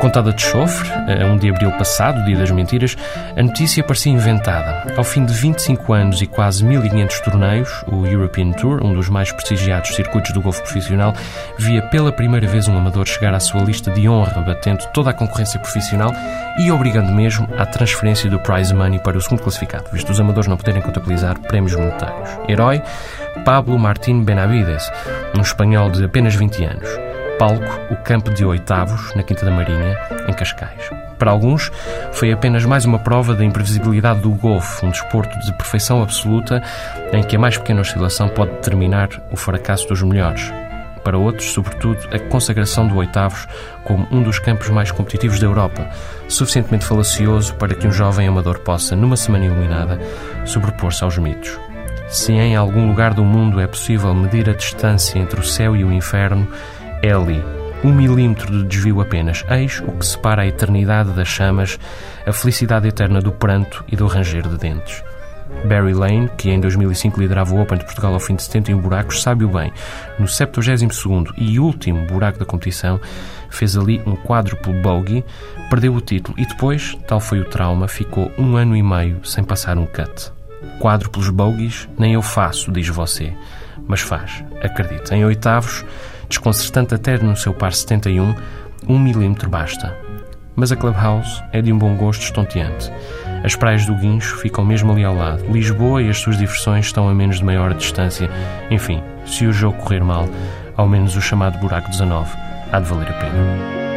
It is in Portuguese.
Contada de chofre, a 1 de abril passado, dia das mentiras, a notícia parecia inventada. Ao fim de 25 anos e quase 1500 torneios, o European Tour, um dos mais prestigiados circuitos do golfe profissional, via pela primeira vez um amador chegar à sua lista de honra, batendo toda a concorrência profissional e obrigando mesmo à transferência do prize money para o segundo classificado, visto os amadores não poderem contabilizar prémios monetários. Herói, Pablo Martín Benavides, um espanhol de apenas 20 anos palco o campo de oitavos, na Quinta da Marinha, em Cascais. Para alguns, foi apenas mais uma prova da imprevisibilidade do golfe, um desporto de perfeição absoluta em que a mais pequena oscilação pode determinar o fracasso dos melhores. Para outros, sobretudo, a consagração do oitavos como um dos campos mais competitivos da Europa, suficientemente falacioso para que um jovem amador possa, numa semana iluminada, sobrepor-se aos mitos. Se em algum lugar do mundo é possível medir a distância entre o céu e o inferno, ali, um milímetro de desvio apenas, eis o que separa a eternidade das chamas, a felicidade eterna do pranto e do ranger de dentes. Barry Lane, que em 2005 liderava o Open de Portugal ao fim de 71 buracos, sabe-o bem. No 72º e último buraco da competição, fez ali um quádruplo bogey, perdeu o título e depois, tal foi o trauma, ficou um ano e meio sem passar um cut. Quádruplos bogies nem eu faço, diz você, mas faz, acredite. Em oitavos, desconcertante até no seu par 71, um milímetro basta. Mas a Clubhouse é de um bom gosto estonteante. As praias do Guincho ficam mesmo ali ao lado. Lisboa e as suas diversões estão a menos de de distância. Enfim, se o jogo correr mal, ao menos o chamado buraco 19 há de valer a pena.